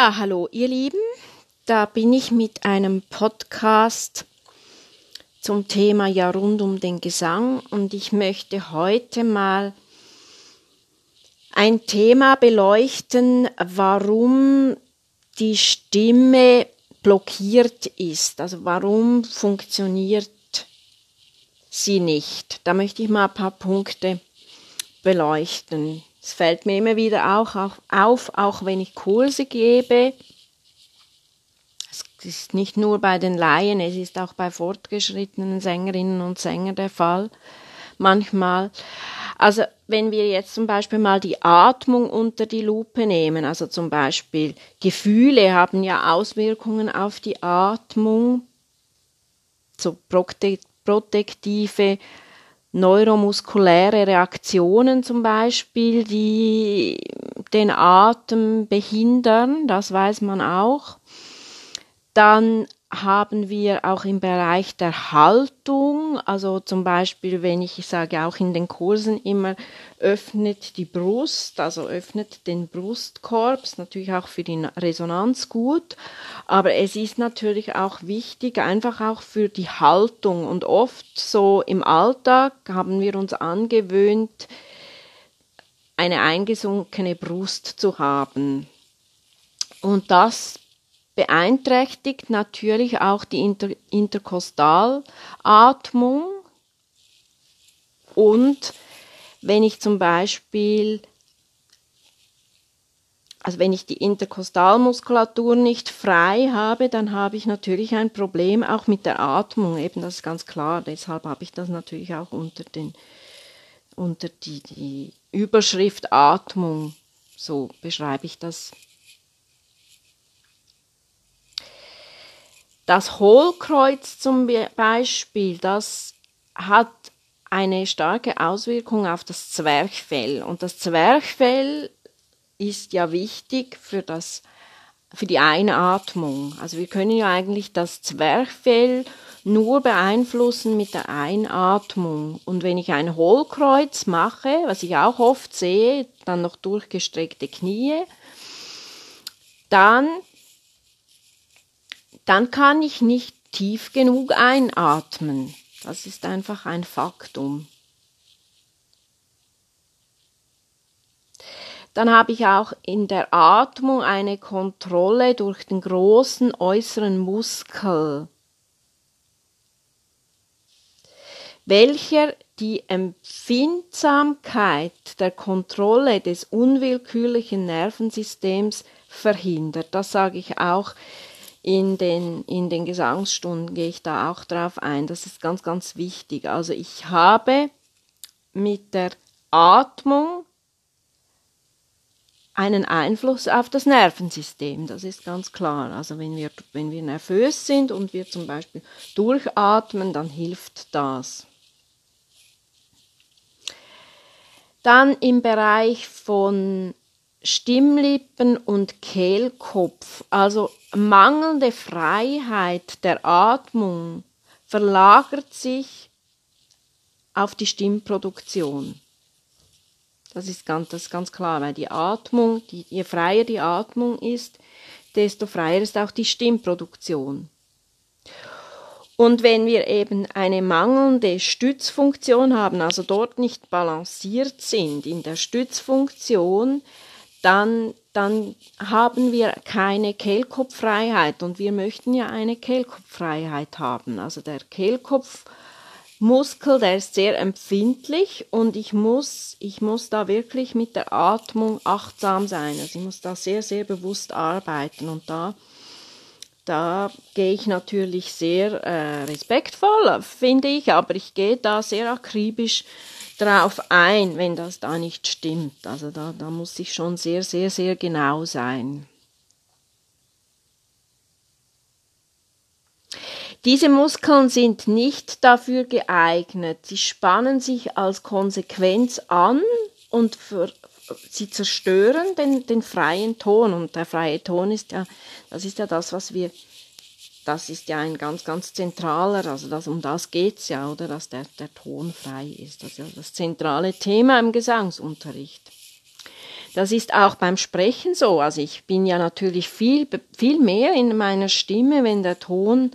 Ja, hallo ihr Lieben, da bin ich mit einem Podcast zum Thema Ja rund um den Gesang und ich möchte heute mal ein Thema beleuchten, warum die Stimme blockiert ist, also warum funktioniert sie nicht. Da möchte ich mal ein paar Punkte beleuchten. Es fällt mir immer wieder auch auf, auch wenn ich Kurse gebe. Es ist nicht nur bei den Laien, es ist auch bei fortgeschrittenen Sängerinnen und Sängern der Fall. Manchmal. Also wenn wir jetzt zum Beispiel mal die Atmung unter die Lupe nehmen, also zum Beispiel Gefühle haben ja Auswirkungen auf die Atmung, so protektive neuromuskuläre Reaktionen zum Beispiel, die den Atem behindern, das weiß man auch. Dann haben wir auch im Bereich der Haltung, also zum Beispiel, wenn ich, sage auch in den Kursen immer, öffnet die Brust, also öffnet den Brustkorb, ist natürlich auch für die Resonanz gut, aber es ist natürlich auch wichtig, einfach auch für die Haltung. Und oft so im Alltag haben wir uns angewöhnt, eine eingesunkene Brust zu haben. Und das beeinträchtigt natürlich auch die Inter Interkostalatmung und wenn ich zum Beispiel, also wenn ich die Interkostalmuskulatur nicht frei habe, dann habe ich natürlich ein Problem auch mit der Atmung. Eben, das ist ganz klar. Deshalb habe ich das natürlich auch unter, den, unter die, die Überschrift Atmung. So beschreibe ich das Das Hohlkreuz zum Beispiel, das hat eine starke Auswirkung auf das Zwerchfell. Und das Zwerchfell ist ja wichtig für, das, für die Einatmung. Also wir können ja eigentlich das Zwerchfell nur beeinflussen mit der Einatmung. Und wenn ich ein Hohlkreuz mache, was ich auch oft sehe, dann noch durchgestreckte Knie, dann dann kann ich nicht tief genug einatmen. Das ist einfach ein Faktum. Dann habe ich auch in der Atmung eine Kontrolle durch den großen äußeren Muskel, welcher die Empfindsamkeit der Kontrolle des unwillkürlichen Nervensystems verhindert. Das sage ich auch in den, in den Gesangsstunden gehe ich da auch drauf ein. Das ist ganz, ganz wichtig. Also ich habe mit der Atmung einen Einfluss auf das Nervensystem. Das ist ganz klar. Also wenn wir, wenn wir nervös sind und wir zum Beispiel durchatmen, dann hilft das. Dann im Bereich von Stimmlippen und Kehlkopf, also mangelnde Freiheit der Atmung, verlagert sich auf die Stimmproduktion. Das ist ganz, das ist ganz klar, weil die Atmung, die, je freier die Atmung ist, desto freier ist auch die Stimmproduktion. Und wenn wir eben eine mangelnde Stützfunktion haben, also dort nicht balanciert sind in der Stützfunktion, dann, dann haben wir keine Kehlkopffreiheit und wir möchten ja eine Kehlkopffreiheit haben. Also der Kehlkopfmuskel, der ist sehr empfindlich und ich muss, ich muss da wirklich mit der Atmung achtsam sein. Also ich muss da sehr, sehr bewusst arbeiten und da, da gehe ich natürlich sehr äh, respektvoll, finde ich, aber ich gehe da sehr akribisch drauf ein, wenn das da nicht stimmt. Also da, da muss ich schon sehr, sehr, sehr genau sein. Diese Muskeln sind nicht dafür geeignet. Sie spannen sich als Konsequenz an und für, sie zerstören den, den freien Ton. Und der freie Ton ist ja, das ist ja das, was wir das ist ja ein ganz, ganz zentraler, also das, um das geht es ja, oder, dass der, der Ton frei ist. Das ist ja das zentrale Thema im Gesangsunterricht. Das ist auch beim Sprechen so. Also ich bin ja natürlich viel, viel mehr in meiner Stimme, wenn der Ton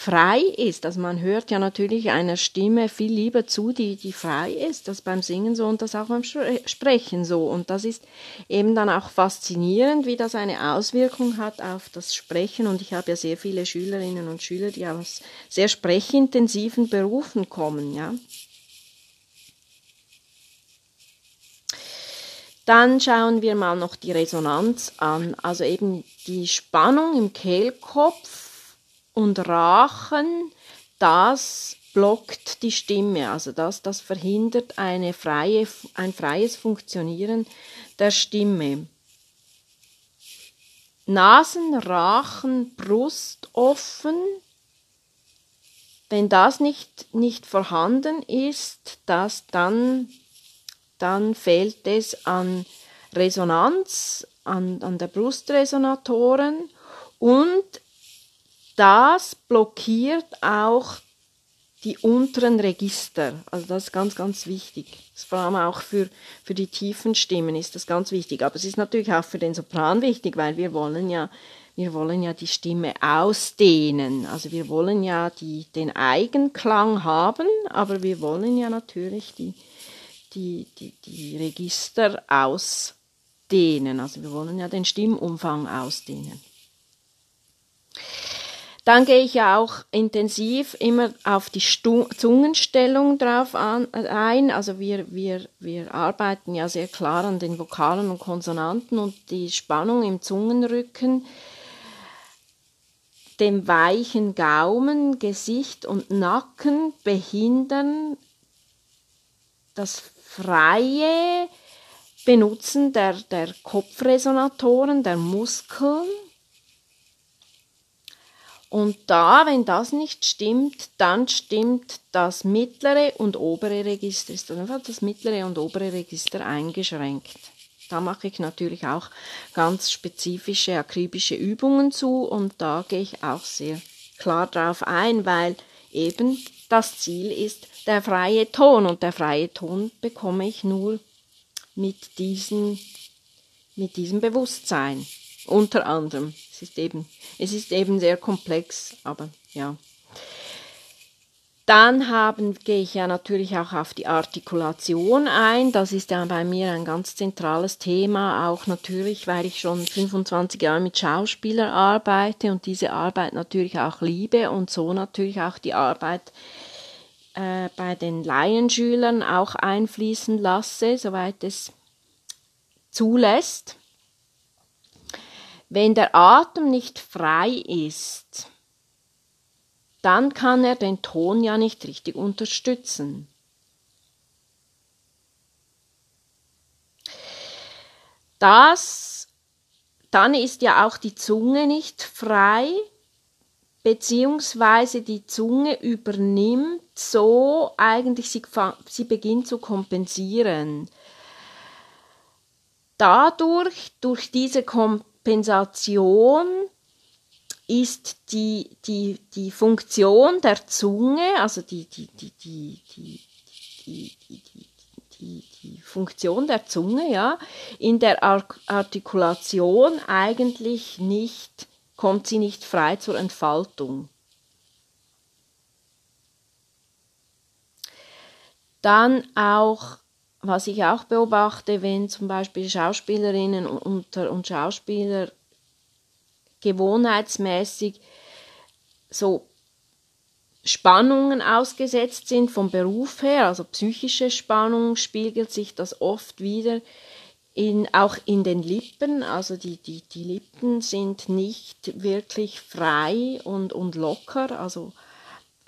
frei ist. Also man hört ja natürlich einer Stimme viel lieber zu, die, die frei ist, das beim Singen so und das auch beim Sprechen so. Und das ist eben dann auch faszinierend, wie das eine Auswirkung hat auf das Sprechen. Und ich habe ja sehr viele Schülerinnen und Schüler, die aus sehr sprechintensiven Berufen kommen, ja. Dann schauen wir mal noch die Resonanz an, also eben die Spannung im Kehlkopf und Rachen, das blockt die Stimme, also das, das verhindert eine freie, ein freies Funktionieren der Stimme. Nasen, Rachen, Brust offen. Wenn das nicht, nicht vorhanden ist, das dann, dann fehlt es an Resonanz, an, an der Brustresonatoren und das blockiert auch die unteren Register. Also das ist ganz, ganz wichtig. Vor allem auch für, für die tiefen Stimmen ist das ganz wichtig. Aber es ist natürlich auch für den Sopran wichtig, weil wir wollen ja, wir wollen ja die Stimme ausdehnen. Also wir wollen ja die, den Eigenklang haben, aber wir wollen ja natürlich die, die, die, die Register ausdehnen. Also wir wollen ja den Stimmumfang ausdehnen. Dann gehe ich ja auch intensiv immer auf die Stu Zungenstellung drauf an, ein. Also wir, wir, wir arbeiten ja sehr klar an den Vokalen und Konsonanten und die Spannung im Zungenrücken, dem weichen Gaumen, Gesicht und Nacken behindern das freie Benutzen der, der Kopfresonatoren, der Muskeln und da, wenn das nicht stimmt, dann stimmt das mittlere und obere Register, ist einfach das mittlere und obere Register eingeschränkt. Da mache ich natürlich auch ganz spezifische akribische Übungen zu und da gehe ich auch sehr klar drauf ein, weil eben das Ziel ist der freie Ton und der freie Ton bekomme ich nur mit, diesen, mit diesem Bewusstsein unter anderem. Es ist eben, es ist eben sehr komplex, aber ja. Dann haben, gehe ich ja natürlich auch auf die Artikulation ein. Das ist ja bei mir ein ganz zentrales Thema, auch natürlich, weil ich schon 25 Jahre mit Schauspielern arbeite und diese Arbeit natürlich auch liebe und so natürlich auch die Arbeit äh, bei den Laienschülern auch einfließen lasse, soweit es zulässt. Wenn der Atem nicht frei ist, dann kann er den Ton ja nicht richtig unterstützen. Das, dann ist ja auch die Zunge nicht frei, beziehungsweise die Zunge übernimmt so eigentlich, sie, sie beginnt zu kompensieren. Dadurch, durch diese Kom Kompensation ist die, die, die Funktion der Zunge, also die, die, die, die, die, die, die, die, die Funktion der Zunge, ja, in der Artikulation eigentlich nicht, kommt sie nicht frei zur Entfaltung. Dann auch was ich auch beobachte, wenn zum Beispiel Schauspielerinnen und, Schauspieler gewohnheitsmäßig so Spannungen ausgesetzt sind vom Beruf her, also psychische Spannung, spiegelt sich das oft wieder in, auch in den Lippen. Also die, die, die Lippen sind nicht wirklich frei und, und locker. Also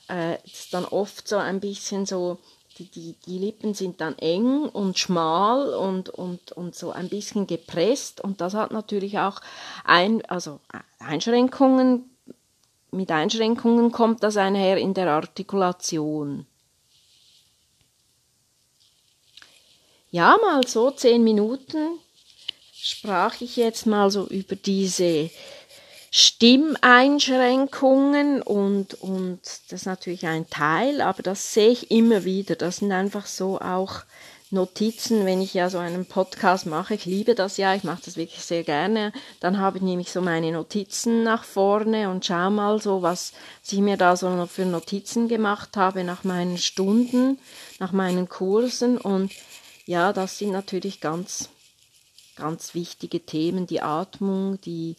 äh, ist dann oft so ein bisschen so die, die, die Lippen sind dann eng und schmal und, und, und so ein bisschen gepresst und das hat natürlich auch ein, also Einschränkungen, mit Einschränkungen kommt das einher in der Artikulation. Ja, mal so zehn Minuten sprach ich jetzt mal so über diese Stimmeinschränkungen und, und das ist natürlich ein Teil, aber das sehe ich immer wieder. Das sind einfach so auch Notizen, wenn ich ja so einen Podcast mache. Ich liebe das ja, ich mache das wirklich sehr gerne. Dann habe ich nämlich so meine Notizen nach vorne und schau mal so, was ich mir da so für Notizen gemacht habe nach meinen Stunden, nach meinen Kursen. Und ja, das sind natürlich ganz, ganz wichtige Themen, die Atmung, die,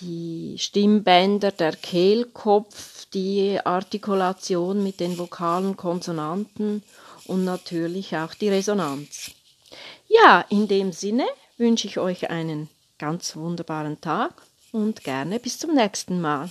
die Stimmbänder, der Kehlkopf, die Artikulation mit den vokalen Konsonanten und natürlich auch die Resonanz. Ja, in dem Sinne wünsche ich euch einen ganz wunderbaren Tag und gerne bis zum nächsten Mal.